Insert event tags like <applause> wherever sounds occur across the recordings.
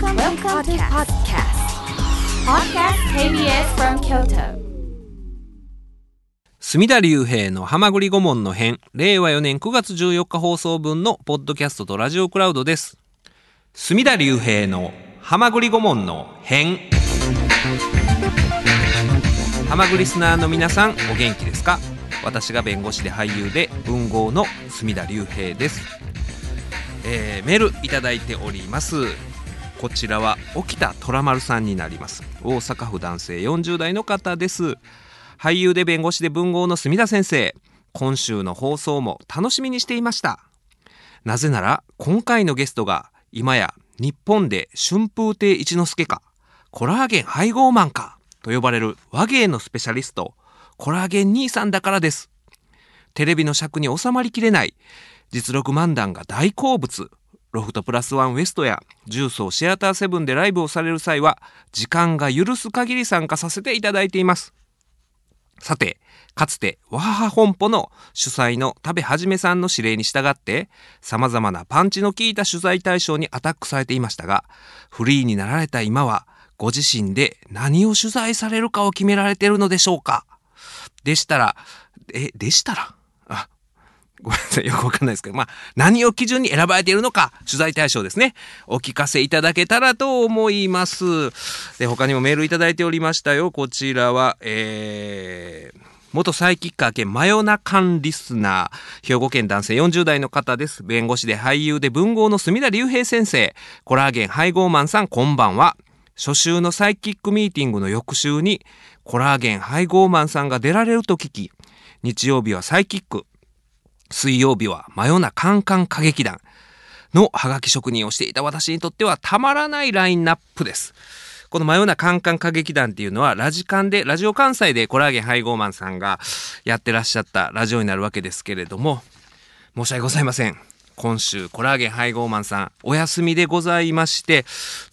Welcome, Welcome to podcast. Podcast KBS from Kyoto. 隅田隆平の浜栗顧問の編、令和4年9月14日放送分のポッドキャストとラジオクラウドです。隅田隆平の浜栗顧問の編。浜栗リスナーの皆さん、お元気ですか？私が弁護士で俳優で文豪の隅田隆平です。えーメールいただいております。こちらは沖田虎丸さんになります。大阪府男性40代の方です。俳優で弁護士で文豪の墨田先生今週の放送も楽しみにしていましたなぜなら今回のゲストが今や日本で春風亭一之輔かコラーゲン配合マンかと呼ばれる和芸のスペシャリストコラーゲン兄さんだからですテレビの尺に収まりきれない実力漫談が大好物ロフトプラスワンウエストや重曹シアターセブンでライブをされる際は時間が許す限り参加させていただいています。さて、かつて、わはは本舗の主催の田部はじめさんの指令に従って、様々なパンチの効いた取材対象にアタックされていましたが、フリーになられた今は、ご自身で何を取材されるかを決められているのでしょうか？でしたら、え、でしたら、ごめんなさい。<laughs> よくわかんないですけど、まあ、何を基準に選ばれているのか、取材対象ですね。お聞かせいただけたらと思います。で、他にもメールいただいておりましたよ。こちらは、えー、元サイキッカー兼真夜中リスナー、兵庫県男性40代の方です。弁護士で俳優で文豪の隅田隆平先生、コラーゲン配合マンさんこんばんは。初週のサイキックミーティングの翌週に、コラーゲン配合マンさんが出られると聞き、日曜日はサイキック、水曜日は真夜中カンカン歌劇団のハガキ職人をしていた私にとってはたまらないラインナップです。この真夜中カンカン歌劇団っていうのはラジカンで、ラジオ関西でコラーゲン配合マンさんがやってらっしゃったラジオになるわけですけれども、申し訳ございません。今週、コラーゲン配合マンさん、お休みでございまして、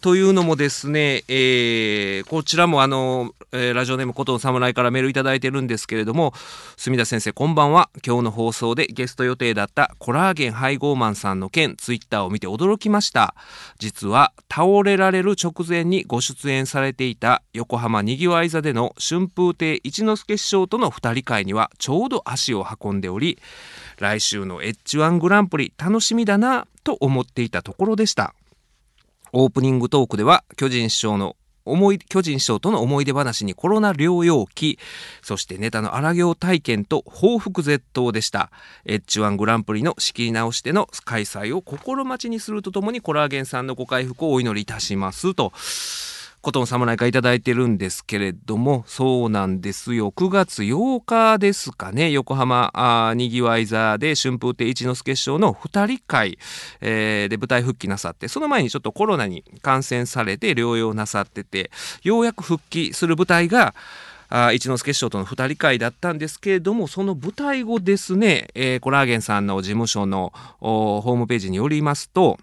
というのもですね、えー、こちらもあの、えーラジオネームことの侍からメールいただいてるんですけれども、墨田先生こんばんは。今日の放送でゲスト予定だったコラーゲン配合マンさんの件、ツイッターを見て驚きました。実は、倒れられる直前にご出演されていた横浜にぎわい座での春風亭一之輔師匠との二人会にはちょうど足を運んでおり、来週の H1 グランプリ楽しみだなと思っていたところでした。オープニングトークでは巨人師匠の思い巨人師匠との思い出話にコロナ療養期そしてネタの荒行体験と報復絶倒でした H1 グランプリの仕切り直しての開催を心待ちにするとともにコラーゲンさんのご回復をお祈りいたしますとことの侍がいただいてるんですけれども、そうなんですよ。9月8日ですかね、横浜あにぎわい座で春風亭一之輔師匠の二人会、えーで舞台復帰なさって、その前にちょっとコロナに感染されて療養なさってて、ようやく復帰する舞台が、あ一之輔師匠との二人会だったんですけれども、その舞台後ですね、えーコラーゲンさんの事務所のホームページによりますと、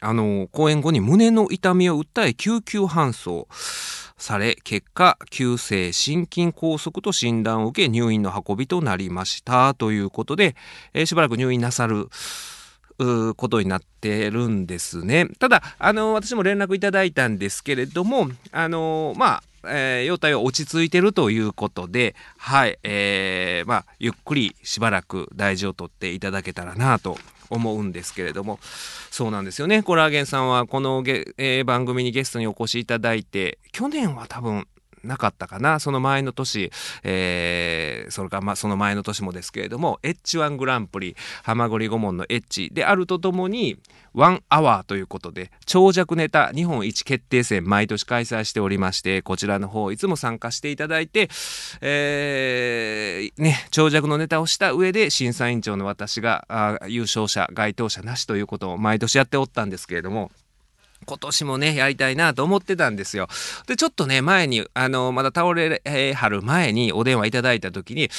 あの、公演後に胸の痛みを訴え救急搬送され、結果、急性心筋梗塞と診断を受け入院の運びとなりました。ということで、えーしばらく入院なさる。ことになってるんですね。ただ、あの、私も連絡いただいたんですけれども、あの、まあ、えー、容体は落ち着いてるということで、はい、えー、まあ、ゆっくりしばらく大事をとっていただけたらなと思うんですけれども、そうなんですよね。コラーゲンさんはこのゲ、えー番組にゲストにお越しいただいて、去年は多分、なかったかな。その前の年、えーそれからまあその前の年もですけれども H1 グランプリ浜栗顧問の H であるとともにワンアワーということで長尺ネタ日本一決定戦毎年開催しておりましてこちらの方いつも参加していただいて、えーね、長尺のネタをした上で審査委員長の私があ優勝者該当者なしということを毎年やっておったんですけれども今年もね、やりたいなと思ってたんですよ。で、ちょっとね、前に、あの、まだ倒れ、えーはる前にお電話いただいた時に、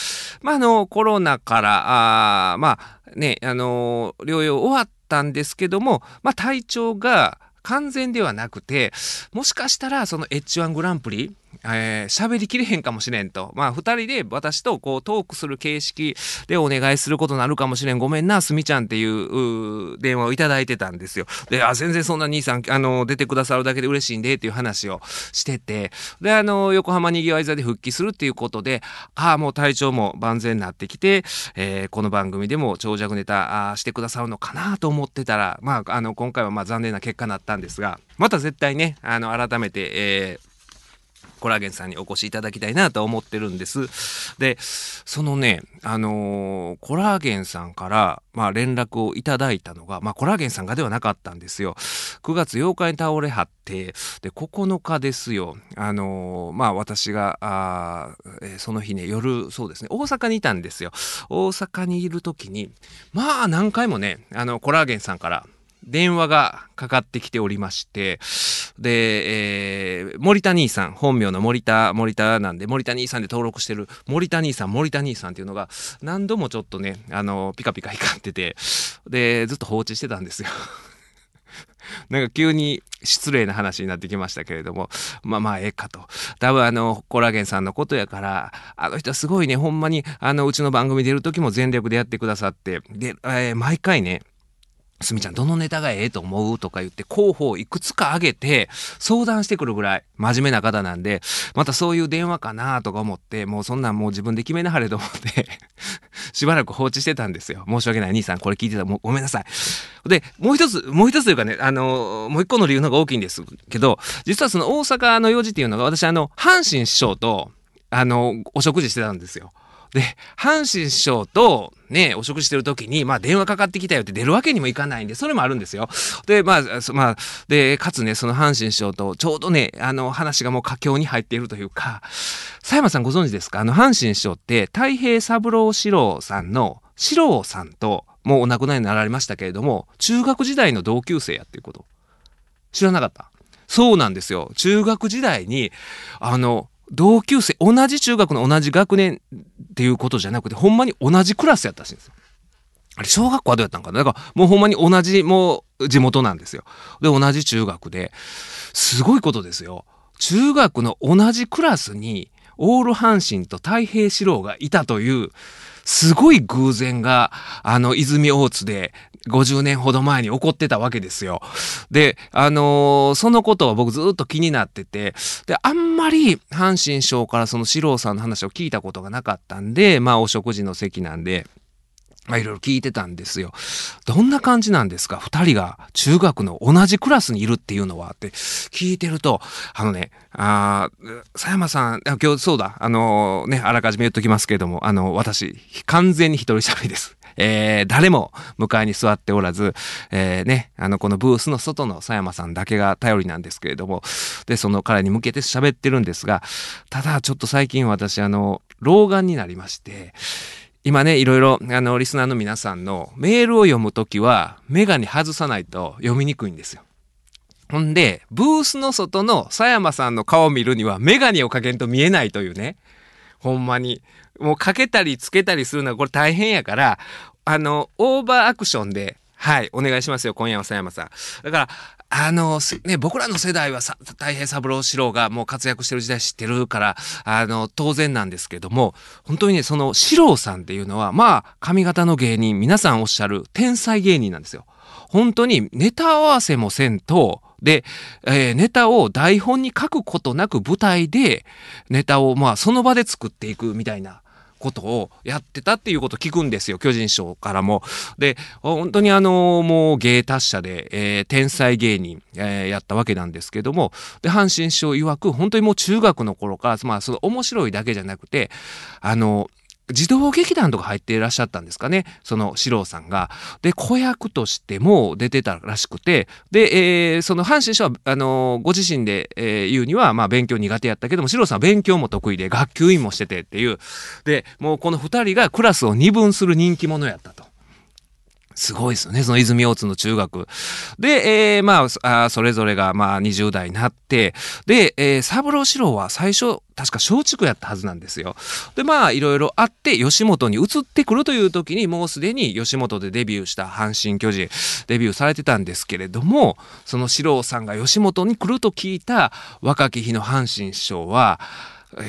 まあ、あの、コロナから、あまあ、ね、あの、療養終わったんですけども、まあ、体調が、完全ではなくて、もしかしたらその H1 グランプリえー、喋りきれへんかもしれんと。まあ、二人で私とこうトークする形式でお願いすることになるかもしれん。ごめんな、すみちゃんっていう電話をいただいてたんですよ。で、あ、全然そんな兄さん、あの、出てくださるだけで嬉しいんでっていう話をしてて、で、あの、横浜にぎわい座で復帰するっていうことで、ああ、もう体調も万全になってきて、えー、この番組でも長尺ネタあしてくださるのかなと思ってたら、まあ、あの、今回はまあ残念な結果になったんですが、また絶対ね、あの、改めて、えー、コラーゲンさんにお越しいただきたいなと思ってるんです。で、そのね、あのー、コラーゲンさんから、まあ、連絡をいただいたのが、まあ、コラーゲンさんがではなかったんですよ。9月8日に倒れはって、で、9日ですよ。あのー、まあ、私が、あえー、その日ね、夜、そうですね、大阪にいたんですよ。大阪にいる時に、まあ、何回もね、あの、コラーゲンさんから、電話がかかってきておりまして、で、えー、森田兄さん、本名の森田、森田なんで、森田兄さんで登録してる森田兄さん、森田兄さんっていうのが、何度もちょっとね、あの、ピカピカ光ってて、で、ずっと放置してたんですよ。<laughs> なんか急に失礼な話になってきましたけれども、まあまあええかと。多分あの、コラーゲンさんのことやから、あの人はすごいね、ほんまに、あの、うちの番組出る時も全力でやってくださって、で、えー、毎回ね、すみちゃんどのネタがええと思うとか言って候補をいくつか挙げて相談してくるぐらい真面目な方なんで、またそういう電話かなとか思って、もうそんなんもう自分で決めなはれと思って <laughs> しばらく放置してたんですよ。申し訳ない。兄さんこれ聞いてたもうごめんなさい。で、もう一つ、もう一つというかね、あの、もう一個の理由の方が大きいんですけど、実はその大阪の用事っていうのが私あの、阪神師匠と、あの、お食事してたんですよ。で、阪神師匠とね、お食してる時に、まあ電話かかってきたよって出るわけにもいかないんで、それもあるんですよ。で、まあ、まあ、で、かつね、その阪神師匠とちょうどね、あの話がもう佳境に入っているというか、佐山さんご存知ですか？あの阪神師匠って太平三郎四郎さんの四郎さんと、もうお亡くなりになられましたけれども、中学時代の同級生やっていうこと。知らなかったそうなんですよ。中学時代に、あの、同級生、同じ中学の同じ学年っていうことじゃなくて、ほんまに同じクラスやったらしいんですよ。あれ、小学校はどうやったんかな？だから、もうほんまに同じ、もう地元なんですよ。で、同じ中学で、すごいことですよ。中学の同じクラスに、オール阪神と太平四郎がいたという、すごい偶然が、あの、泉大津で50年ほど前に起こってたわけですよ。で、あのー、そのことは僕ずっと気になってて、で、あんまり阪神省からその四郎さんの話を聞いたことがなかったんで、まあお食事の席なんで、まあいろいろ聞いてたんですよ。どんな感じなんですか？二人が中学の同じクラスにいるっていうのはって聞いてると、あのね、あ佐山さん、今日そうだ、あのね、あらかじめ言っときますけれども、あの、私、完全に一人喋りです。えー、誰も迎えに座っておらず、えー、ね、あの、このブースの外の佐山さんだけが頼りなんですけれども、で、その彼に向けて喋ってるんですが、ただちょっと最近私、あの、老眼になりまして、今ね、いろいろ、あの、リスナーの皆さんのメールを読むときは、メガネ外さないと読みにくいんですよ。ほんで、ブースの外の佐山さんの顔を見るには、メガネをかけんと見えないというね。ほんまに。もうかけたりつけたりするのはこれ大変やから、あの、オーバーアクションで、はい、お願いしますよ、今夜は佐山さん。だから、あの、ね、僕らの世代はさ、太平三郎四郎がもう活躍してる時代知ってるから、あの、当然なんですけども、本当にね、その四郎さんっていうのは、まあ、髪型の芸人、皆さんおっしゃる天才芸人なんですよ。本当にネタ合わせもせんと、で、えー、ネタを台本に書くことなく舞台でネタをまあその場で作っていくみたいなことをやってたっていうことを聞くんですよ、巨人賞からも。で、本当にあの、もう芸達者で、えー、天才芸人、えー、やったわけなんですけども、で、阪神賞曰く、本当にもう中学の頃から、まあ、その面白いだけじゃなくて、あの、児童劇団とか入っていらっしゃったんですかね。その四郎さんが。で、子役としても出てたらしくて、で、えー、その阪神師匠は、あのー、ご自身で、えー、言うには、まあ勉強苦手やったけども、四郎さんは勉強も得意で、学級委員もしててっていう。で、もうこの二人がクラスを二分する人気者やったと。すごいですよね、その泉大津の中学。で、えー、まあ、あそれぞれが、まあ、20代になって、で、えー、三郎四郎は最初、確か松竹やったはずなんですよ。で、まあ、いろいろあって、吉本に移ってくるという時に、もうすでに吉本でデビューした阪神巨人、デビューされてたんですけれども、その四郎さんが吉本に来ると聞いた若き日の阪神師匠は、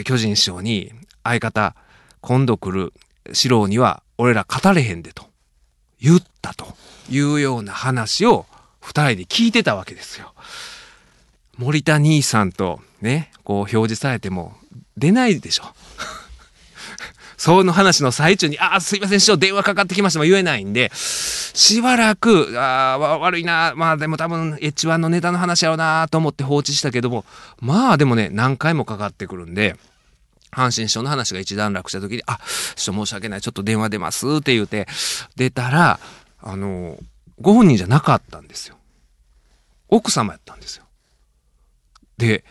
巨人師匠に、相方、今度来る四郎には俺ら語れへんでと言ったというような話を二人で聞いてたわけですよ。森田兄さんとね、こう表示されても出ないでしょ。<laughs> その話の最中に、ああ、すいません、師匠、電話かかってきましたも言えないんで、しばらく、ああ、悪いな、まあでも多分、H1 のネタの話やろうなと思って放置したけども、まあでもね、何回もかかってくるんで、阪神師匠の話が一段落した時に、あ、師匠申し訳ない、ちょっと電話出ますって言うて、出たら、あの、ご本人じゃなかったんですよ。奥様やったんですよ。で、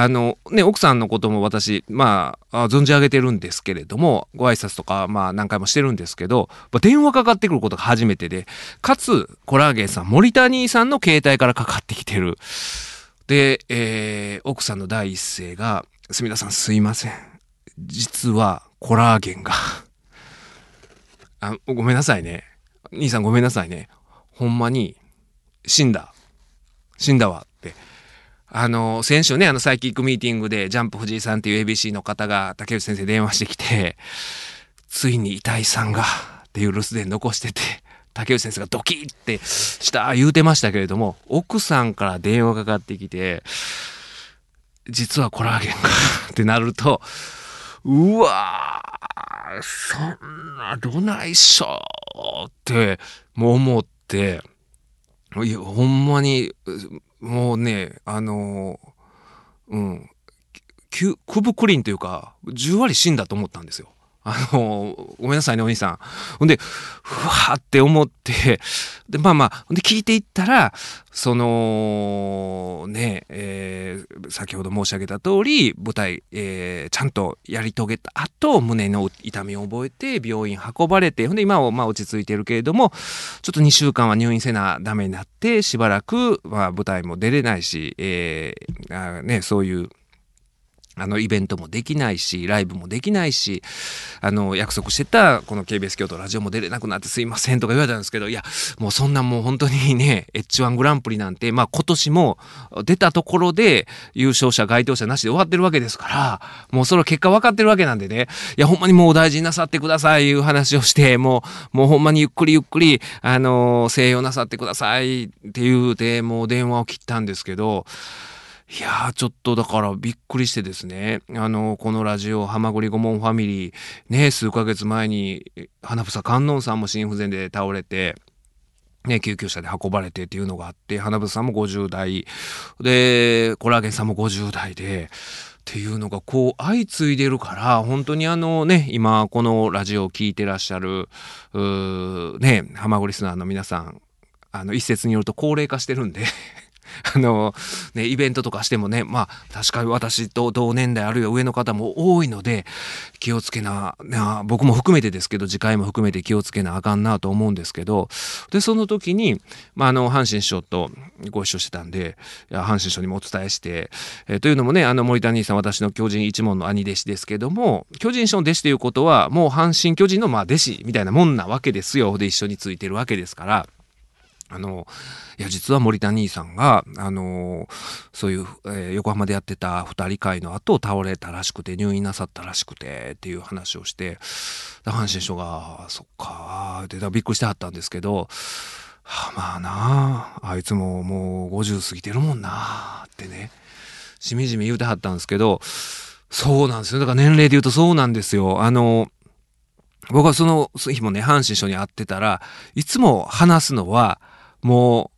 あのね、奥さんのことも私、まあ、存じ上げてるんですけれども、ご挨拶とか、まあ何回もしてるんですけど、ま電話かかってくることが初めてで、かつ、コラーゲンさん、森谷さんの携帯からかかってきてる。で、えー、奥さんの第一声が、すみださんすいません。実は、コラーゲンが <laughs> あ、ごめんなさいね。兄さんごめんなさいね。ほんまに、死んだ。死んだわって。あの、先週ね、あのサイキックミーティングで、ジャンプ藤井さんっていう ABC の方が竹内先生電話してきて、ついに遺体さんが、っていう留守電残してて、竹内先生がドキッってした言うてましたけれども、奥さんから電話かかってきて、実はコラーゲンがってなると、うわー、そんなどないっしょって、もう思って、いや、ほんまに、もうね、あのー、うん、クブクリンというか、10割死んだと思ったんですよ。あの、ごめんなさいね、お兄さん。ほんで、ふわーって思って、で、まあまあ、ほんで、聞いていったら、その、ね、えー、先ほど申し上げた通り、舞台、えー、ちゃんとやり遂げた後、胸の痛みを覚えて、病院運ばれて、ほんで、今はまあ落ち着いてるけれども、ちょっと2週間は入院せなダメになって、しばらく、まあ、舞台も出れないし、えー、あね、そういう、あの、イベントもできないし、ライブもできないし、あの、約束してた、この KBS 京都ラジオも出れなくなってすいませんとか言われたんですけど、いや、もうそんなもう本当にね、H1 グランプリなんて、まあ今年も出たところで優勝者、該当者なしで終わってるわけですから、もうその結果分かってるわけなんでね、いや、ほんまにもうお大事になさってくださいいう話をして、もう、もうほんまにゆっくりゆっくり、あの、静養なさってくださいって言うて、もう電話を切ったんですけど、いやー、ちょっとだからびっくりしてですね、あの、このラジオ、はまぐり顧問ファミリー、ね、数ヶ月前に、花房観音さんも心不全で倒れて、ね、救急車で運ばれてっていうのがあって、花房さんも50代、で、コラーゲンさんも50代で、っていうのがこう相次いでるから本当にあのね今このラジオを聴いてらっしゃるねハマグリスナーの皆さんあの一説によると高齢化してるんで。<laughs> あの、ね、イベントとかしてもね、まあ、確かに私と同年代あるいは上の方も多いので、気をつけな、な僕も含めてですけど、次回も含めて気をつけなあかんなと思うんですけど、で、その時に、まあ、あの、阪神師匠とご一緒してたんで、阪神師匠にもお伝えして、えー、というのもね、あの、森田兄さん、私の巨人一門の兄弟子ですけども、巨人師匠の弟子ということは、もう阪神巨人のまあ弟子みたいなもんなわけですよ。で、一緒についてるわけですから、あの、いや、実は森田兄さんが、あのそういう、えー、横浜でやってた二人会の後倒れたらしくて、入院なさったらしくて、っていう話をして、阪神師匠が、そっかって、びっくりしてはったんですけど、は、まあなあ、あいつももう50過ぎてるもんなってね、しみじみ言うてはったんですけど、そうなんですよ。だから年齢で言うとそうなんですよ。あの、僕はその日もね、阪神師匠に会ってたら、いつも話すのは、も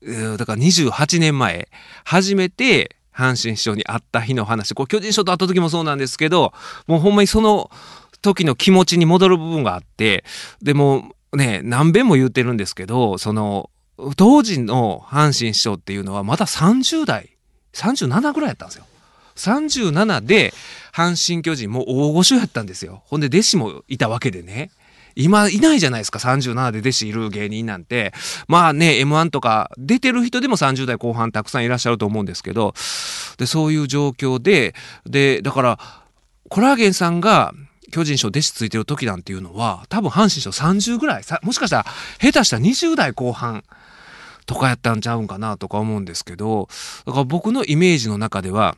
う、だから28年前、初めて阪神師匠に会った日の話、こう巨人師匠と会った時もそうなんですけど、もうほんまにその時の気持ちに戻る部分があって、でもね、何遍も言ってるんですけど、その、当時の阪神師匠っていうのはまだ30代、37ぐらいやったんですよ。37で阪神巨人も大御所やったんですよ。ほんで弟子もいたわけでね。今いないじゃないですか、37で弟子いる芸人なんて。まあね、M1 とか出てる人でも30代後半たくさんいらっしゃると思うんですけど、で、そういう状況で、で、だから、コラーゲンさんが巨人賞弟子ついてる時なんていうのは、多分阪神賞30ぐらい、もしかしたら下手したら20代後半とかやったんちゃうんかなとか思うんですけど、だから僕のイメージの中では、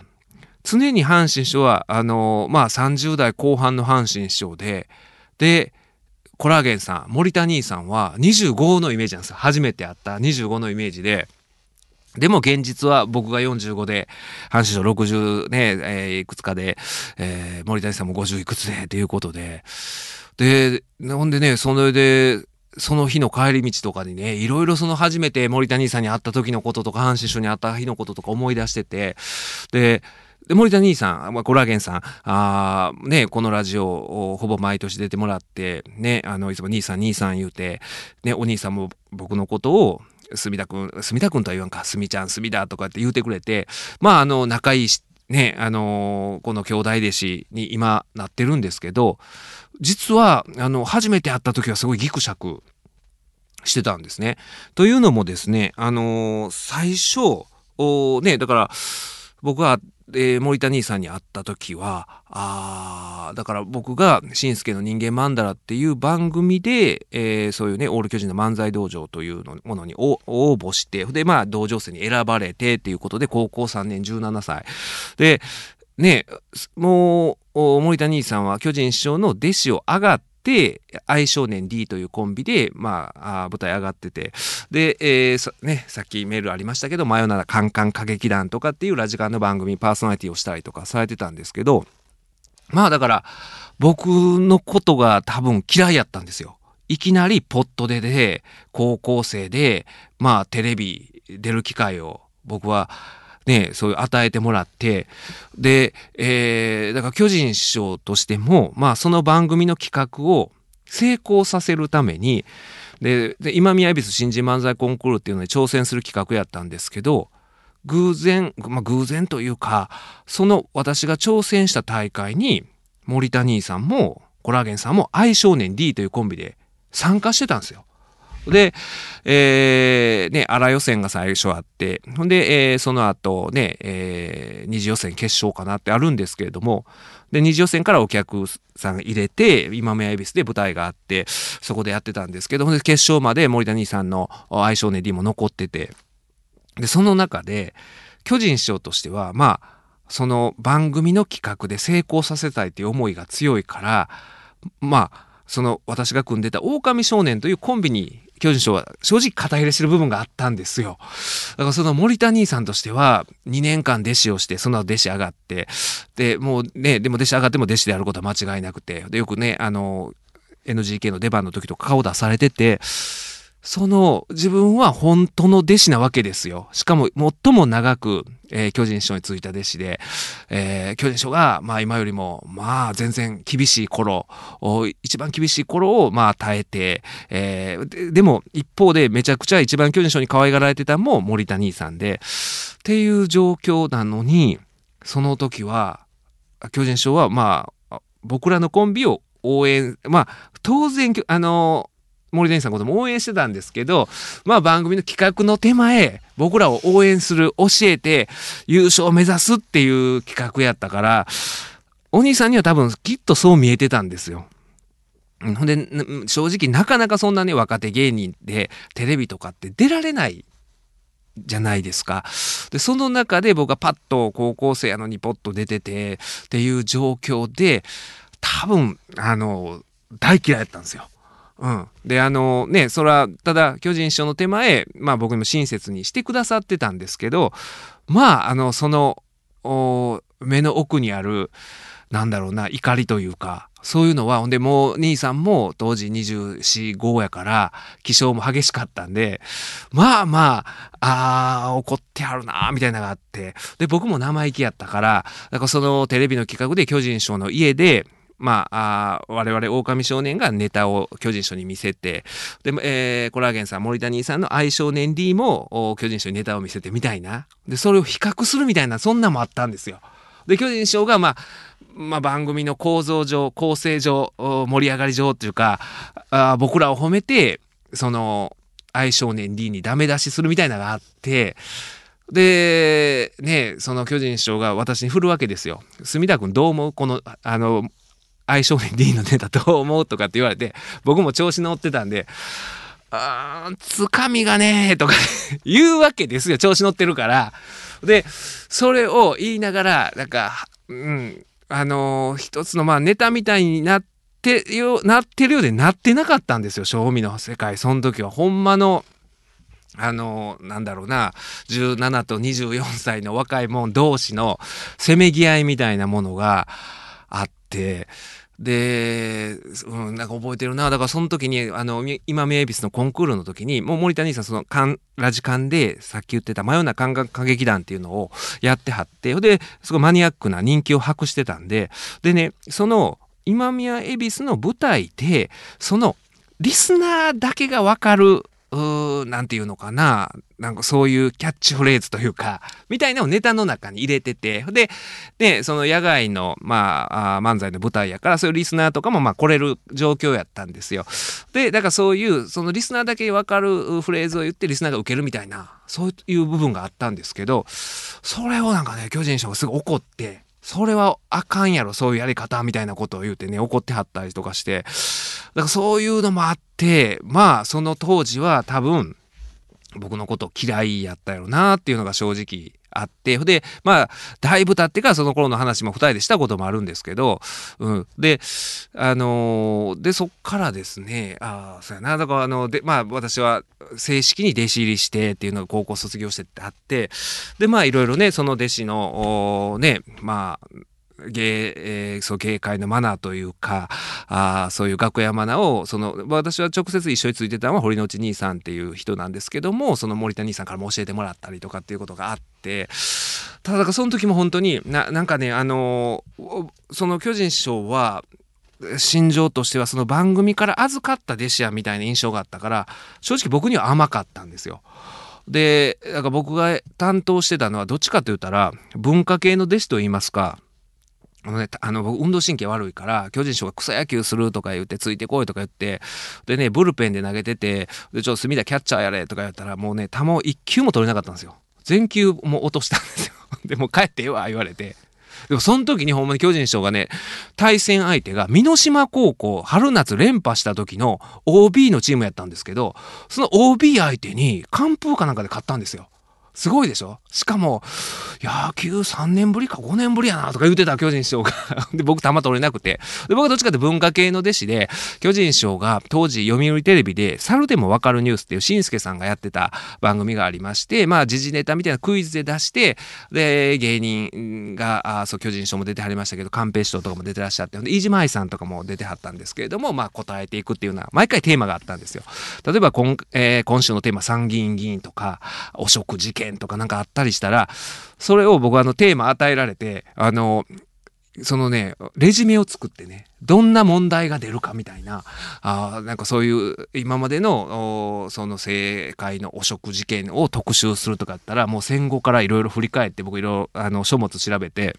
常に阪神賞は、あのまあ30代後半の阪神賞で、で、コラーゲンさん、森田兄さんは25のイメージなんですよ。初めて会った25のイメージで。でも現実は僕が45で、阪神賞60ね、えー、いくつかで、えー、森谷さんも50いくつで、っていうことで。で、ほんでね、それで、その日の帰り道とかにね、いろいろその初めて森谷さんに会った時のこととか、阪神賞に会った日のこととか思い出してて、で、で、森田兄さん、コラーゲンさん、あね、このラジオをほぼ毎年出てもらって、ね、あの、いつも兄さん、兄さん言うて、ね、お兄さんも僕のことを、墨田くん、墨田くんとは言わんか、墨ちゃん、墨田とかって言うてくれて、まあ、あの、仲いいし、ね、あのー、この兄弟弟子に今なってるんですけど、実は、あの、初めて会った時はすごいギクシャクしてたんですね。というのもですね、あのー、最初、おね、だから、僕は森田兄さんに会った時は、あだから僕が、しんすけの人間マンダラっていう番組で、えー、そういうね、オール巨人の漫才道場というのものに応募して、で、まあ、道場生に選ばれてっていうことで、高校3年17歳。で、ね、もう、森田兄さんは巨人師匠の弟子を上がって、で、愛少年 D というコンビで、まあ、あ舞台上がってて、で、えー、ね、さっきメールありましたけど、真夜中カンカン歌劇団とかっていうラジカンの番組パーソナリティをしたりとかされてたんですけど、まあだから、僕のことが多分嫌いやったんですよ。いきなりポットでで、高校生で、まあテレビ出る機会を僕はね、そういう与えてもらって、で、えー、だから巨人師匠としても、まあその番組の企画を成功させるために、で、で今宮恵比寿新人漫才コンクールっていうのに挑戦する企画やったんですけど、偶然、まあ偶然というか、その私が挑戦した大会に、森田兄さんも、コラーゲンさんも愛少年 D というコンビで参加してたんですよ。で、えー、ね、荒予選が最初あって、ほんで、えー、その後ね、えー、二次予選決勝かなってあるんですけれども、で、二次予選からお客さん入れて、今宮恵比寿で舞台があって、そこでやってたんですけど、ほんで決勝まで森田兄さんの愛称ネディも残ってて、で、その中で、巨人師匠としては、まあ、その番組の企画で成功させたいっていう思いが強いから、まあ、その私が組んでた狼少年というコンビに巨人賞は正直肩入れしてる部分があったんですよ。だからその森田兄さんとしては2年間弟子をして、その後弟子上がって、で、もうね、でも弟子上がっても弟子であることは間違いなくて、で、よくね、あの、NGK の出番の時とか顔出されてて、その自分は本当の弟子なわけですよ。しかも最も長く、えー、巨人師匠についた弟子で、えー、巨人師匠が、まあ今よりも、まあ全然厳しい頃、一番厳しい頃を、まあ耐えて、えー、ででも一方でめちゃくちゃ一番巨人師匠に可愛がられてたのも森田兄さんで、っていう状況なのに、その時は、巨人師匠は、まあ、僕らのコンビを応援、まあ、当然、あの、森田さんのことも応援してたんですけど、まあ番組の企画の手前、僕らを応援する、教えて優勝を目指すっていう企画やったから、お兄さんには多分きっとそう見えてたんですよ。ほんで、正直なかなかそんなね、若手芸人でテレビとかって出られないじゃないですか。で、その中で僕はパッと高校生やのにポッと出ててっていう状況で、多分、あの、大嫌いやったんですよ。うん、であのねそれはただ巨人師匠の手前まあ僕にも親切にしてくださってたんですけどまああのその目の奥にあるなんだろうな怒りというかそういうのはほんでもう兄さんも当時245やから気性も激しかったんでまあまああ怒ってはるなみたいなのがあってで僕も生意気やったからだからそのテレビの企画で巨人師匠の家でまあ、あ我々狼少年がネタを巨人賞に見せて、で、えー、コラーゲンさん、森田兄さんの愛少年 D も巨人賞にネタを見せてみたいな。で、それを比較するみたいな、そんなもあったんですよ。で、巨人賞が、まあ、まあ、番組の構造上、構成上、盛り上がり上っていうか、あ僕らを褒めて、その、愛少年 D にダメ出しするみたいなのがあって、で、ね、その巨人師匠が私に振るわけですよ。隅田君どう思う？この、あの、相性に D のネタどう思うとかって言われて、僕も調子乗ってたんで、あー、つかみがねとか <laughs> 言うわけですよ。調子乗ってるから。で、それを言いながら、なんか、うん、あのー、一つのまあネタみたいになってよ、なってるようでなってなかったんですよ。正味の世界。その時はほんまの、あのー、なんだろうな、17と24歳の若い者同士のせめぎ合いみたいなものがあって、で、うん、なんか覚えてるな。だからその時に、あの、今名恵比寿のコンクールの時に、もう森谷さん、その、ラジカンで、さっき言ってた真夜中歌劇団っていうのをやってはって、ほで、すごいマニアックな人気を博してたんで、でね、その、今宮恵比寿の舞台で、その、リスナーだけがわかるうなんていうのかな。なんかそういうキャッチフレーズというか、みたいなのをネタの中に入れてて、で、で、その野外の、まあ、あ漫才の舞台やから、そういうリスナーとかも、まあ、来れる状況やったんですよ。で、だからそういう、そのリスナーだけわかるフレーズを言って、リスナーが受けるみたいな、そういう部分があったんですけど、それをなんかね、巨人賞がすぐ怒って、それはあかんやろ、そういうやり方みたいなことを言うてね、怒ってはったりとかして、だからそういうのもあって、まあ、その当時は多分、僕のこと嫌いやったやろなっていうのが正直あって、で、まあ、だいぶ経ってからその頃の話も二人でしたこともあるんですけど、うん。で、あのー、で、そっからですね、ああ、そうやな、だからあの、で、まあ、私は正式に弟子入りしてっていうのが高校卒業してってあって、で、まあ、いろいろね、その弟子の、ね、まあ、芸、えー、そう芸会のマナーというかあそういう楽屋マナーをその私は直接一緒についてたのは堀之内兄さんっていう人なんですけどもその森田兄さんからも教えてもらったりとかっていうことがあってただその時も本当にななんかねあのその巨人師匠は心情としてはその番組から預かった弟子やみたいな印象があったから正直僕には甘かったんですよ。で、だか僕が担当してたのはどっちかと言ったら文化系の弟子と言いますか、あのね、あの、僕運動神経悪いから、巨人賞が草野球するとか言って、ついてこいとか言って、でね、ブルペンで投げてて、で、ちょっと隅田キャッチャーやれとか言ったら、もうね、球を一球も取れなかったんですよ。全球も落としたんですよ。<laughs> でも帰ってええわ、言われて。でもその時にほんまに巨人賞がね、対戦相手が、美濃島高校春夏連覇した時の OB のチームやったんですけど、その OB 相手に完封かなんかで勝ったんですよ。すごいでしょ？しかも、野球3年ぶりか5年ぶりやなとか言ってた巨人師匠が <laughs> で、僕玉取れなくて。で、僕はどっちかって文化系の弟子で、巨人師匠が当時読売テレビで、猿でもわかるニュースっていうしんすけさんがやってた番組がありまして、まあ時事ネタみたいなクイズで出して、で、芸人が、あそう、巨人師匠も出てはりましたけど、寛平師匠とかも出てらっしゃって、で、飯島愛さんとかも出てはったんですけれども、まあ答えていくっていうのは、毎回テーマがあったんですよ。例えば今、えー、今週のテーマ参議院議員とか、汚職事件とかなんかあったりしたら、それを僕はあのテーマ与えられて、あの、そのね、レジュメを作ってね、どんな問題が出るかみたいな、あなんかそういう今までのその政界の汚職事件を特集するとかだったら、もう戦後からいろいろ振り返って僕いろいろあの書物調べて、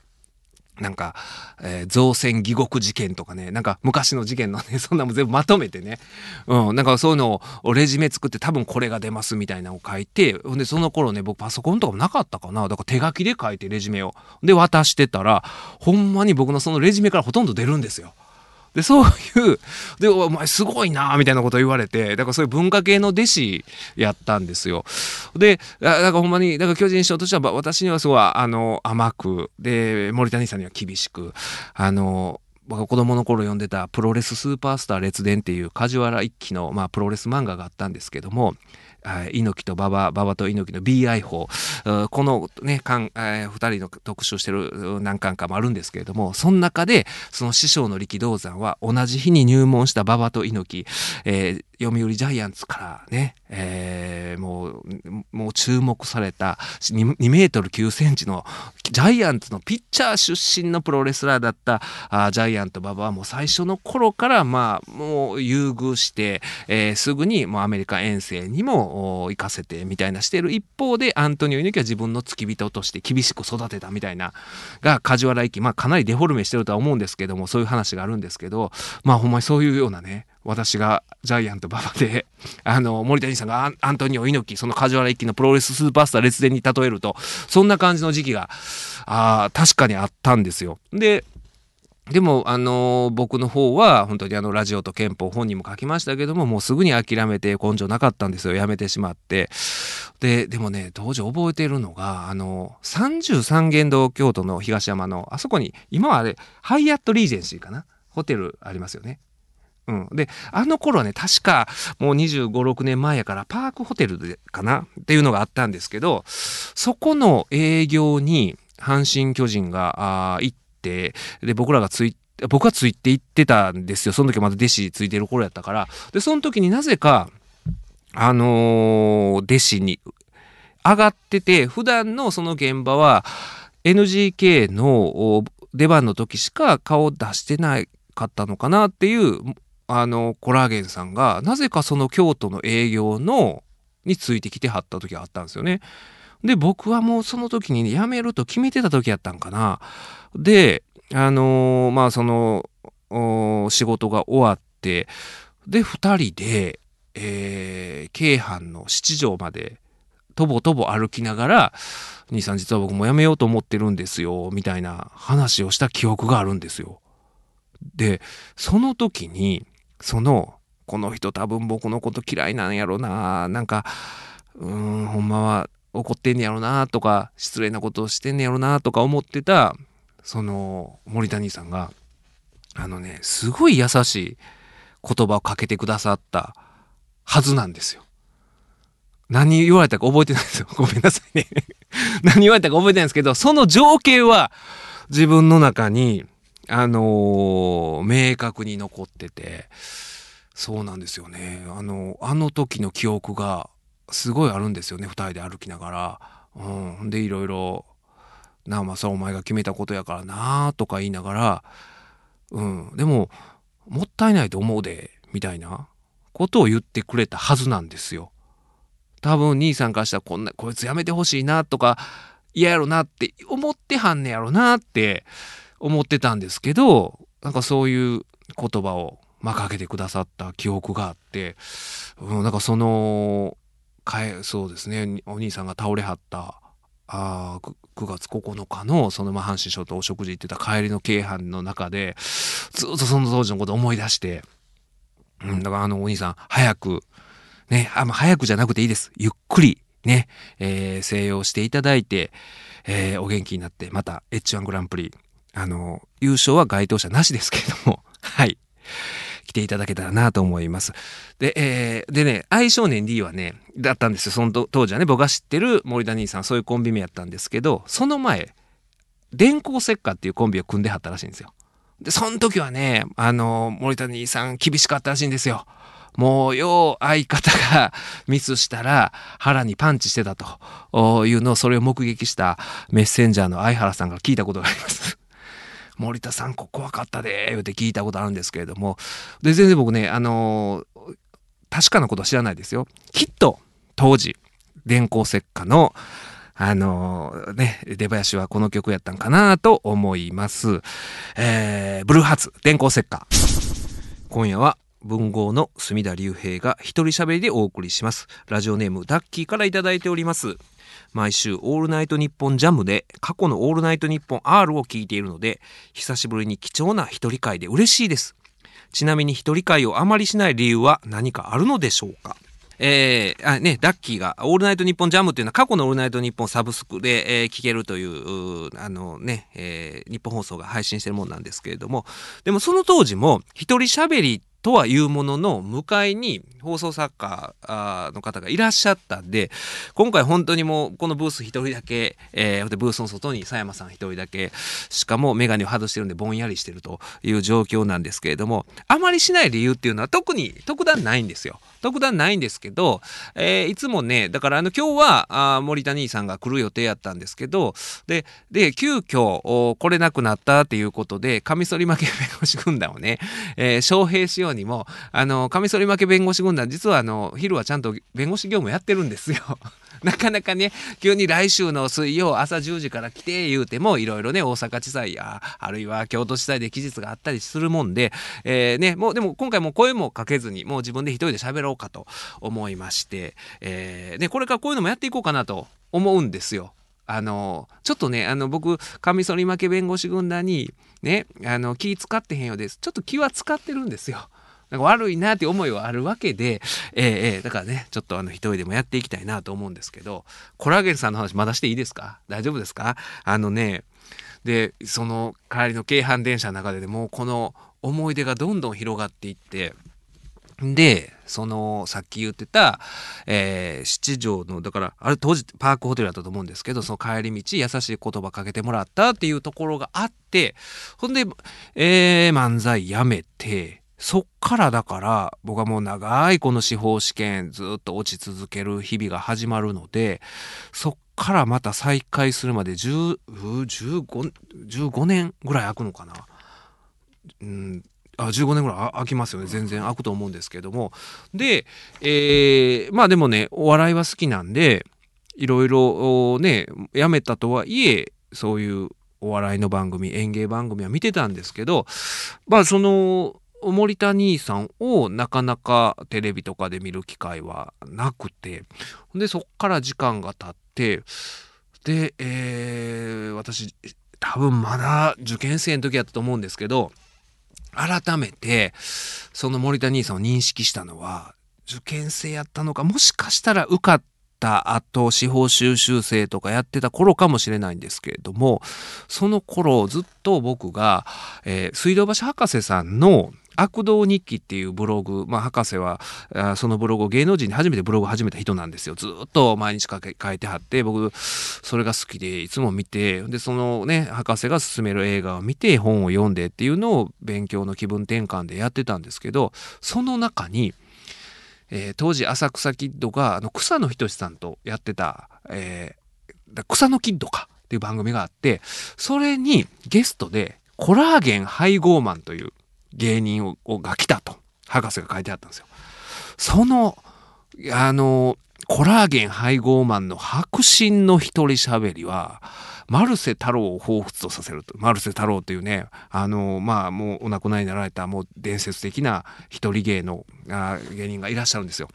なんか、えー、造船疑獄事件とかね、なんか昔の事件のね、<laughs> そんなも全部まとめてね、うん、なんかそういうのをレジュメ作って多分これが出ますみたいなのを書いて、ほんでその頃ね、僕パソコンとかもなかったかな、だから手書きで書いてレジュメを。で渡してたら、ほんまに僕のそのレジュメからほとんど出るんですよ。で、そういう、で、お前すごいなみたいなこと言われて、だからそういう文化系の弟子やったんですよ。で、だからほんまに、だから巨人師匠としては私にはすごい、あの、甘く、で、森谷さんには厳しく、あの、僕が子供の頃読んでたプロレススーパースター列伝っていう梶原一騎の、まあ、プロレス漫画があったんですけども、猪木と馬場、馬場と猪木の BI 法、このね、かん、え、二人の特集してる何巻かもあるんですけれども、その中で、その師匠の力道山は同じ日に入門した馬場と猪木、えー、読売ジャイアンツからね、えー、もう、もう注目された 2, 2メートル9センチのジャイアンツのピッチャー出身のプロレスラーだったあジャイアント馬場はもう最初の頃からまあもう優遇して、えー、すぐにもうアメリカ遠征にも行かせてみたいなしてる一方でアントニオ猪木は自分の付き人として厳しく育てたみたいなが梶原一騎まあかなりデフォルメしてるとは思うんですけどもそういう話があるんですけどまあほんまにそういうようなね私がジャイアント馬場で、あの、森谷さんがアンアントニオ猪木、その梶原一騎のプロレススーパースター列伝に例えると、そんな感じの時期が、あ確かにあったんですよ。で、でも、あの僕の方は、本当にあの、ラジオと憲法本人も書きましたけども、もうすぐに諦めて根性なかったんですよ。やめてしまって。で、でもね、当時覚えてるのが、あの、33元堂京都の東山の、あそこに、今はあれ、ハイアットリージェンシーかな？ホテルありますよね。うん。で、あの頃はね、確かもう25、6年前やからパークホテルでかな？っていうのがあったんですけど、そこの営業に阪神巨人が行って、で、僕らがつい僕はついて行ってたんですよ。その時まだ弟子ついてる頃やったから。で、その時になぜか、あのー、弟子に上がってて、普段のその現場は NGK の出番の時しか顔出してなかったのかなっていうあのコラーゲンさんがなぜかその京都の営業のについてきてはった時があったんですよね。で僕はもうその時に、辞めると決めてた時やったんかな。であのー、まあその仕事が終わってで2人で、えー、京阪の七条までとぼとぼ歩きながら「兄さん実は僕も辞めようと思ってるんですよ」みたいな話をした記憶があるんですよ。でその時にそのこの人多分僕のこと嫌いなんやろななんかうーんほんまは怒ってんねやろなとか失礼なことをしてんねやろなとか思ってたその森谷さんがあのねすごい優しい言葉をかけてくださったはずなんですよ。何言われたか覚えてないですよ。<laughs> ごめんなさいね <laughs> 何言われたか覚えてないんですけど、その情景は自分の中にあのー、明確に残ってて、そうなんですよね。あの、あの時の記憶がすごいあるんですよね。二人で歩きながら。うん。で、いろいろ、なあ、まあ、それお前が決めたことやからなとか言いながら、うん。でも、もったいないと思うで、みたいなことを言ってくれたはずなんですよ。多分兄さんからしたらこんな、こいつやめてほしいなとか、嫌やろなって思ってはんねやろなって思ってたんですけどなんかそういう言葉を、まあ、かけてくださった記憶があって、うん、なんかそのえそうですね。お兄さんが倒れはったあ 9, 9月9日のそのまあ阪神賞とお食事行ってた帰りの京阪の中でずっとその当時のこと思い出して、うん、だからあのお兄さん早くねあ、まあ、早くじゃなくていいです。ゆっくりね、えー、静養していただいて、えー、お元気になってまた H1 グランプリあの、優勝は該当者なしですけれども、<laughs> はい。来ていただけたらなと思います。で、えー、でね、愛少年 D はね、だったんですよ。その当時はね、僕が知ってる森田兄さん、そういうコンビ名やったんですけど、その前、電光石火っていうコンビを組んではったらしいんですよ。で、その時はね、あの、森田兄さん厳しかったらしいんですよ。もう、よう相方がミスしたら腹にパンチしてたというのを、それを目撃したメッセンジャーの相原さんから聞いたことがあります。森田さん、ここ怖かったで、言うて聞いたことあるんですけれども、で、全然僕ね、あのー、確かなことは知らないですよ。きっと、当時、電光石火の、あのー、ね、出囃子はこの曲やったんかなと思います。えー、ブルーハーツ、電光石火。今夜は文豪の隅田隆平が一人喋りでお送りします。ラジオネームダッキーからいただいております。毎週オールナイトニッポンジャムで過去のオールナイトニッポン R を聞いているので、久しぶりに貴重な一人回で嬉しいです。ちなみに一人回をあまりしない理由は何かあるのでしょうか？えー、あね、ダッキーが、オールナイトニッポンジャムっていうのは過去のオールナイトニッポンサブスクで、えー、聞けるという、うあのね、えー、ニッポン放送が配信してるもんなんですけれども、でもその当時も一人喋りってとはいうものの、向かいに放送作家の方がいらっしゃったんで、今回本当にもうこのブース1人だけ、えー、ブースの外に佐山さん1人だけ、しかも眼鏡を外してるんでぼんやりしてるという状況なんですけれども、あまりしない理由っていうのは特に特段ないんですよ。特段ないんですけど、えー、いつもね、だからあの今日はあ森田兄さんが来る予定やったんですけど、で、で、急遽来れなくなったっていうことで、カミソリ負け弁護士軍団をね、えー、招聘しようにも、あの、カミソリ負け弁護士軍団、実はあの、昼はちゃんと弁護士業務やってるんですよ。<laughs> なかなかね、急に来週の水曜朝10時から来て言うても、いろいろね、大阪地裁や、あるいは京都地裁で期日があったりするもんで、えー、ね、もうでも今回も声もかけずに、もう自分で一人で喋ろうかと思いまして、えー、ね、これからこういうのもやっていこうかなと思うんですよ。あの、ちょっとね、あの、僕、カミソリ負け弁護士軍団に、ね、あの、気使ってへんようです。ちょっと気は使ってるんですよ。なんか悪いなって思いはあるわけで、えー、えー、だからね、ちょっとあの、一人でもやっていきたいなと思うんですけど、コラーゲンさんの話まだしていいですか？大丈夫ですか？あのね、で、その帰りの京阪電車の中で、もうこの思い出がどんどん広がっていって、で、その、さっき言ってた、えー、七条の、だから、あれ当時パークホテルだったと思うんですけど、その帰り道、優しい言葉かけてもらったっていうところがあって、ほんで、えー、漫才やめて、そっからだから、僕はもう長いこの司法試験ずっと落ち続ける日々が始まるので、そっからまた再開するまで10、15、年ぐらい空くのかな。うん。あ15年ぐらい空きますよね。全然空くと思うんですけども。で、えー、まあでもねお笑いは好きなんでいろいろねやめたとはいえそういうお笑いの番組演芸番組は見てたんですけどまあその森田兄さんをなかなかテレビとかで見る機会はなくてでそっから時間が経ってで、えー、私多分まだ受験生の時やったと思うんですけど改めてその森田兄さんを認識したのは受験生やったのかもしかしたら受かった後司法修習生とかやってた頃かもしれないんですけれどもその頃ずっと僕が、えー、水道橋博士さんの悪道日記っていうブログ、まあ、博士はそのブログを芸能人に初めてブログを始めた人なんですよ。ずっと毎日書いてはって僕それが好きでいつも見てでそのね博士が勧める映画を見て本を読んでっていうのを勉強の気分転換でやってたんですけどその中に、えー、当時浅草キッドがあの草野仁さんとやってた、えー、草野キッドかっていう番組があってそれにゲストでコラーゲン配合マンという芸人をが来たと、博士が書いてあったんですよ。その、あの、コラーゲン配合マンの白真の一人喋りは、マルセ太郎を彷彿とさせると。マルセ太郎というね、あの、まあ、もうお亡くなりになられた、もう伝説的な一人芸のあ芸人がいらっしゃるんですよ。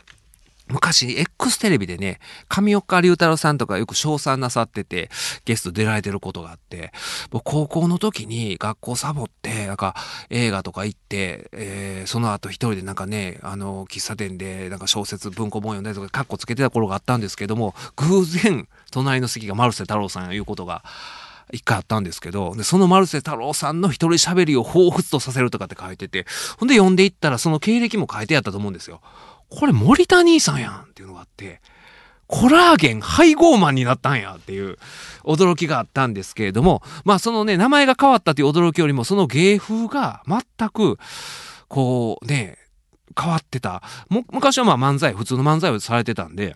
昔、X テレビでね、上岡龍太郎さんとかよく称賛なさってて、ゲスト出られてることがあって、僕高校の時に学校サボって、なんか映画とか行って、えー、その後一人でなんかね、あの、喫茶店でなんか小説、文庫本読んだりとか、カッコつけてた頃があったんですけども、偶然、隣の席が丸瀬太郎さんが言うことが、一回あったんですけど、で、その丸瀬太郎さんの一人喋りを彷彿とさせるとかって書いてて、ほんで読んでいったらその経歴も書いてあったと思うんですよ。これ森田兄さんやんっていうのがあって、コラアゲンはいごうまんになったんやっていう驚きがあったんですけれども、まあそのね、名前が変わったという驚きよりも、その芸風が全く、こうね、変わってた。昔はまあ漫才、普通の漫才をされてたんで、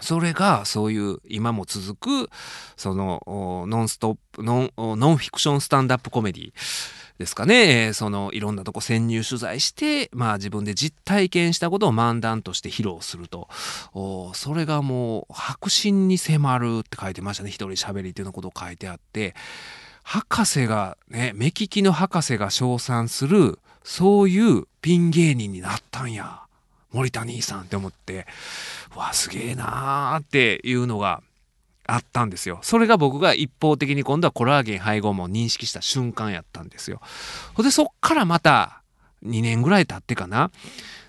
それがそういう今も続く、そのノンストップ、ノン、ノンフィクションスタンダップコメディですかね、そのいろんなとこ潜入取材して、まあ自分で実体験したことを漫談として披露すると。それがもう白真に迫るって書いてましたね。一人喋りっていうのことを書いてあって、博士がね、目利きの博士が称賛する、そういうピン芸人になったんや。森田兄さんって思って、わ、すげえなーっていうのがあったんですよ。それが僕が一方的に今度はコラーゲン配合も認識した瞬間やったんですよ。ほでそっからまた2年ぐらい経ってかな。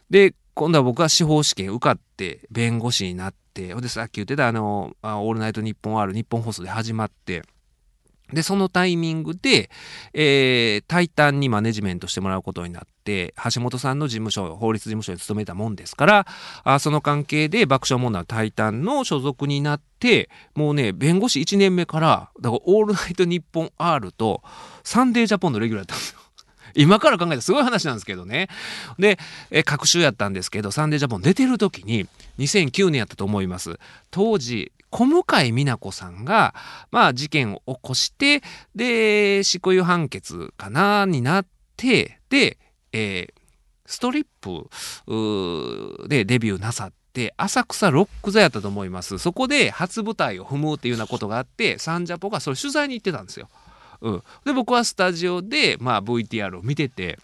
で、今度は僕は司法試験受かって弁護士になって、ほでさっき言ってたあの、オールナイトニッポン R 日本放送で始まって、で、そのタイミングで、えー、タイタンにマネジメントしてもらうことになって、橋本さんの事務所、法律事務所に勤めたもんですから、あその関係で爆笑問題のタイタンの所属になって、もうね、弁護士1年目から、だからオールナイトニッポン R とサンデージャポンのレギュラーだったんですよ。<laughs> 今から考えたらすごい話なんですけどね。で、え、各週やったんですけど、サンデージャポン出てる時に、2009年やったと思います。当時、小向井美奈子さんが、まあ、事件を起こして、で、執行猶予判決かな、になって、で、えー、ストリップでデビューなさって浅草ロック座やったと思いますそこで初舞台を踏むっていうようなことがあってサンジャポがそれ取材に行ってたんですよ。うん、で僕はスタジオで、まあ、VTR を見てて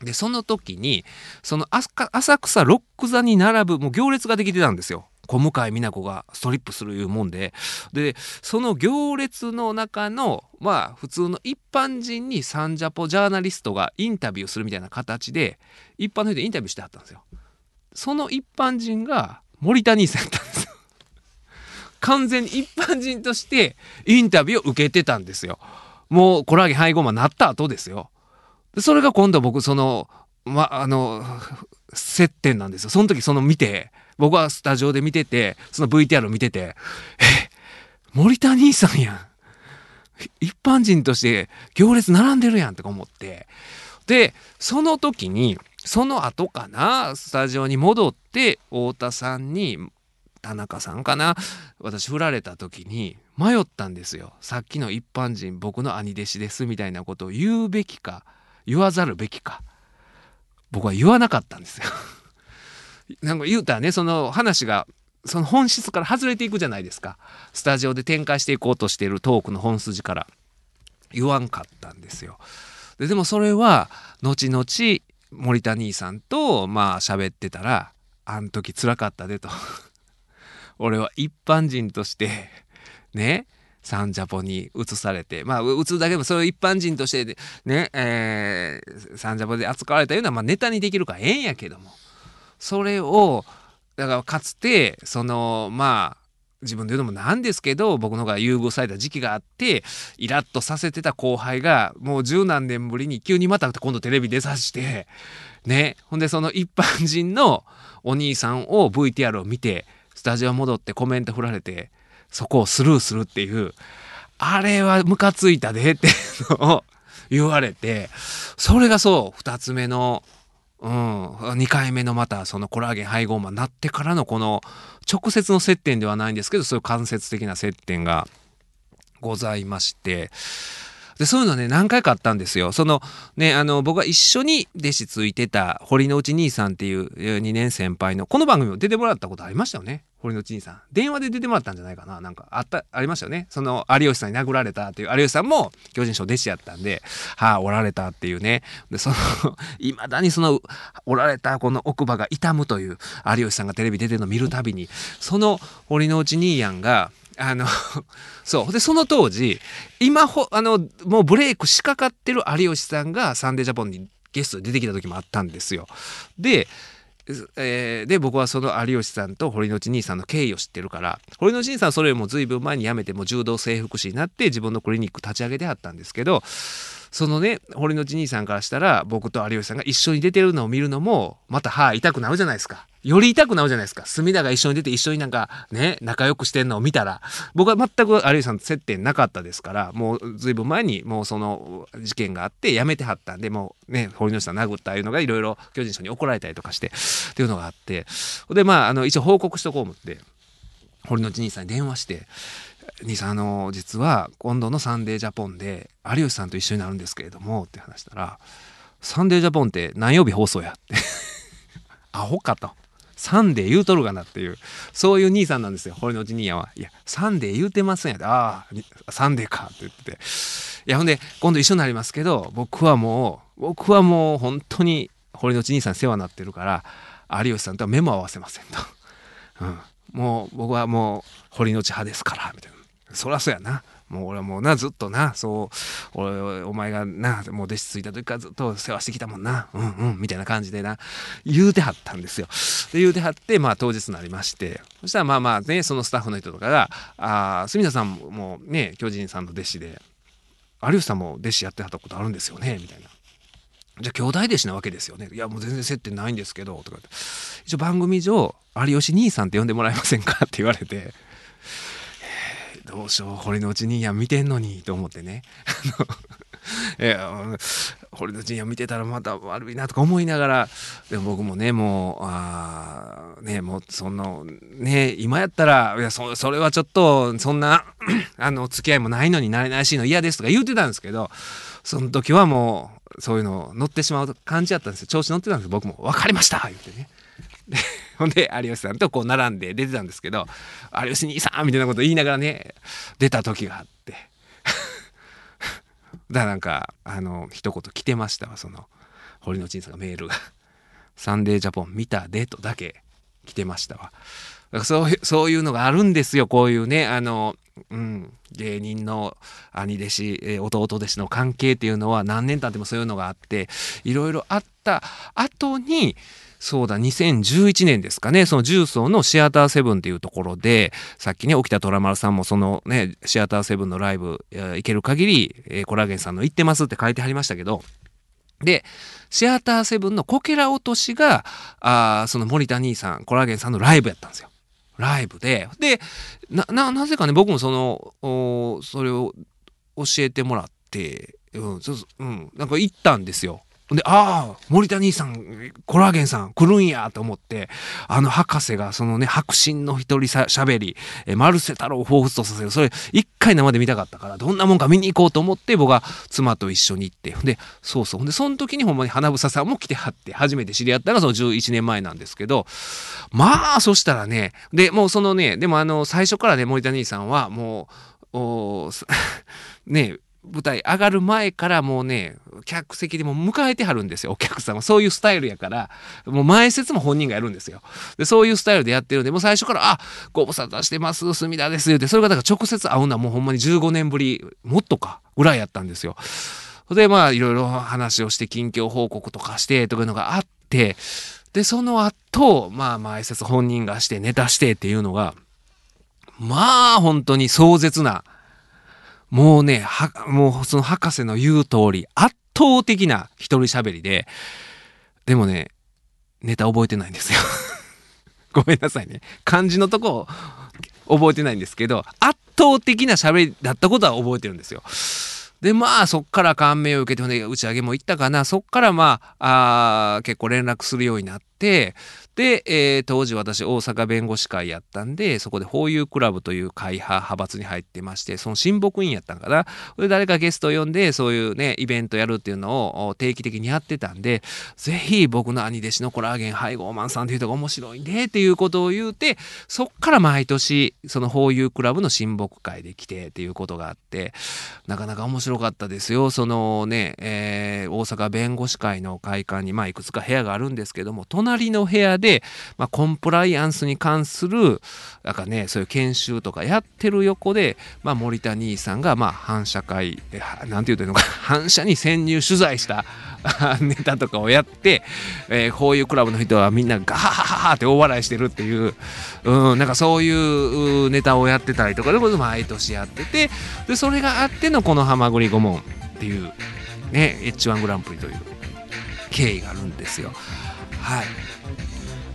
でその時にその浅草ロック座に並ぶもう行列ができてたんですよ。小向井美奈子がストリップするいうもんででその行列の中のまあ普通の一般人にサンジャポジャーナリストがインタビューするみたいな形で一般の人でインタビューしてはったんですよ。その一般人が森田兄さんやったんですよ。完全に一般人としてインタビューを受けてたんですよ。もうコラーゲン配合マンなった後ですよ。それが今度僕その、ま、あの、接点なんですよ。その時その見て、僕はスタジオで見てて、その VTR を見てて、え、森田兄さんやん。一般人として行列並んでるやんとか思って。で、その時に、その後かな、スタジオに戻って、太田さんに、田中さんかな、私振られた時に迷ったんですよ。さっきの一般人、僕の兄弟子ですみたいなことを言うべきか、言わざるべきか僕は言わなかったんですよなんか言うたらねその話がその本質から外れていくじゃないですか。スタジオで展開していこうとしているトークの本筋から。言わんかったんですよ。ででもそれは後々森田兄さんとまあ喋ってたら「あん時つらかったで」と。<laughs> 俺は一般人としてねサンジャポに移されてまあ移るだけでもそれを一般人としてね、えー、サンジャポで扱われたような、まあ、ネタにできるかええんやけども。それをだからかつてそのまあ自分で言うのもなんですけど僕の方が優遇された時期があってイラッとさせてた後輩がもう十何年ぶりに急にまた今度テレビ出さしてね。ほんでその一般人のお兄さんを VTR を見てスタジオ戻ってコメント振られてそこをスルーするっていう、あれはムカついたでっていうのを言われて、それがそう、二つ目の、うん、2回目のまたそのコラーゲン配合マンになってからのこの直接の接点ではないんですけど、そういう間接的な接点がございまして、で、そういうのね、何回かあったんですよ。その、ね、あの、僕が一緒に弟子ついてた堀之内兄さんっていう2年先輩の、この番組も出てもらったことありましたよね。堀之内兄さん。電話で出てもらったんじゃないかな。なんか、あった、ありましたよね。その、有吉さんに殴られたっていう、有吉さんも巨人賞弟子やったんで、はあ、おられたっていうね。で、その、<laughs> いまだにその、おられたこの奥歯が痛むという、有吉さんがテレビ出てるの見るたびに、その堀之内兄やんが、あの <laughs> そうでその当時今ほあのもうブレイクしかかってる有吉さんが「サンデージャポン」にゲストで出てきた時もあったんですよ。でえー、で僕はその有吉さんと堀之内兄さんの経緯を知ってるから堀之内兄さんそれよりも随分前に辞めても柔道整復師になって自分のクリニック立ち上げてはったんですけどそのね堀之内兄さんからしたら僕と有吉さんが一緒に出てるのを見るのもまた歯痛くなるじゃないですか。より痛くなるじゃないですか。隅田が一緒に出て一緒になんかね、仲良くしてんのを見たら、僕は全く有吉さんと接点なかったですから、もう随分前にもうその事件があって辞めてはったんで、もうね、堀之内さん殴ったいうのがいろいろ巨人賞に怒られたりとかして、っていうのがあって、で、まあ、あの、一応報告しとこう思って、堀之内兄さんに電話して、兄さん、あの、実は今度のサンデージャポンで有吉さんと一緒になるんですけれども、って話したら、サンデージャポンって何曜日放送や？って。<laughs> アホかと。サンデー言うとるがなっていう、そういう兄さんなんですよ、堀之内兄やは。いや、サンデー言うてませんやで、ああ、サンデーかって言ってて。いや、ほんで、今度一緒になりますけど、僕はもう、僕はもう本当に堀之内兄さん世話になってるから、有吉さんとは目も合わせませんと。うん。もう僕はもう堀之内派ですから、みたいな。そりゃそうやな。もう俺はもうなずっとなそう俺お前がなもう弟子ついた時からずっと世話してきたもんなうんうんみたいな感じでな言うてはったんですよ。で言うてはってまあ当日になりましてそしたらまあまあねそのスタッフの人とかが「ああ住田さんもね巨人さんの弟子で有吉さんも弟子やってはったことあるんですよね」みたいな。じゃあ兄弟弟子なわけですよね。いやもう全然接点ないんですけどとかって一応番組上有吉兄さんって呼んでもらえませんか？って言われてどうしよう堀之内兄やん見てんのにと思ってね。<laughs> え堀之内兄やん見てたらまた悪いなとか思いながらでも僕もねもうあねもうそんなね今やったらいやそそれはちょっとそんな <clears throat> あの付き合いもないのになれないしの嫌ですとか言うてたんですけどその時はもうそういうの乗ってしまう感じやったんですよ。調子乗ってたんです僕も「分かりました!」言ってね。ほんで有吉さんとこう並んで出てたんですけど「有吉兄さん!」みたいなこと言いながらね出た時があって <laughs> だからなんかあの一言来てましたわその堀之内さんがメールが「サンデージャポン見たで」とだけ来てましたわ。だからそういうそういうのがあるんですよこういうねあの、うん、芸人の兄弟子、弟弟子の関係っていうのは何年経ってもそういうのがあっていろいろあった後にそうだ、2011年ですかね、その重曹のシアターセブンっていうところで、さっきね、沖田虎丸さんもそのね、シアターセブンのライブ、行ける限り、えー、コラーゲンさんの行ってますって書いてはりましたけど、で、シアターセブンのこけら落としが、あその森田兄さん、コラーゲンさんのライブやったんですよ。ライブで。で、な、な、なぜかね、僕もその、おそれを教えてもらって、うん、そううん、なんか行ったんですよ。で、ああ、森田兄さん、コラーゲンさん来るんやと思って、あの博士がそのね、白真の一人しゃべり、えマルセ太郎を彷彿とさせる、それ一回生で見たかったから、どんなもんか見に行こうと思って、僕は妻と一緒に行って、で、そうそう。で、その時にほんまに花房さんも来てはって、初めて知り合ったのがその11年前なんですけど、まあ、そしたらね、で、もうそのね、でもあの、最初からね、森田兄さんはもう、お <laughs> ね、舞台上がる前からもうね、客席でも迎えてはるんですよ、お客さんは。そういうスタイルやから、もう前説も本人がやるんですよ。で、そういうスタイルでやってるんで、もう最初から、あ、ご無沙汰してます、隅田です言って、それがだから直接会うのはもうほんまに15年ぶり、もっとか、ぐらいやったんですよ。で、まあ、いろいろ話をして、近況報告とかして、とかいうのがあって、で、その後、まあ、前説本人がして、ネタしてっていうのが、まあ、本当に壮絶な、もうね、は、もうその博士の言う通り、圧倒的な一人喋りで、でもね、ネタ覚えてないんですよ <laughs> ごめんなさいね。漢字のとこ覚えてないんですけど、圧倒的な喋りだったことは覚えてるんですよ。で、まあ、そっから感銘を受けて、ね打ち上げも行ったかな。そっからまあ、あ結構連絡するようになって、で、えー、当時私大阪弁護士会やったんで、そこで法友クラブという会派派閥に入ってまして、その親睦員やったんかな。で、誰かゲストを呼んで、そういうね、イベントやるっていうのを定期的にやってたんで、ぜひ僕の兄弟子のコラーゲン配合マンさんっていう人が面白いんで、っていうことを言うて、そっから毎年、その法友クラブの親睦会で来てっていうことがあって、なかなか面白かったですよ。そのね、えー、大阪弁護士会の会館に、まあ、いくつか部屋があるんですけども、隣の部屋でで、まあ、コンプライアンスに関する、なんかね、そういう研修とかやってる横で、まあ、森田兄さんが、まあ、反社会、なんて言うというのか、<laughs> 反社に潜入取材した <laughs> ネタとかをやって、えー、こういうクラブの人はみんなガハハハって大笑いしてるっていう、うん、なんかそういうネタをやってたりとかで、毎年やってて、で、それがあってのこのハマグリ顧問っていう、ね、H1 グランプリという経緯があるんですよ。はい。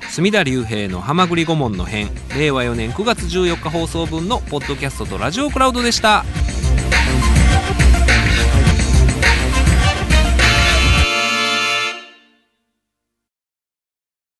隅田隆平の「はまぐり顧問の編」令和4年9月14日放送分のポッドキャストとラジオクラウドでした。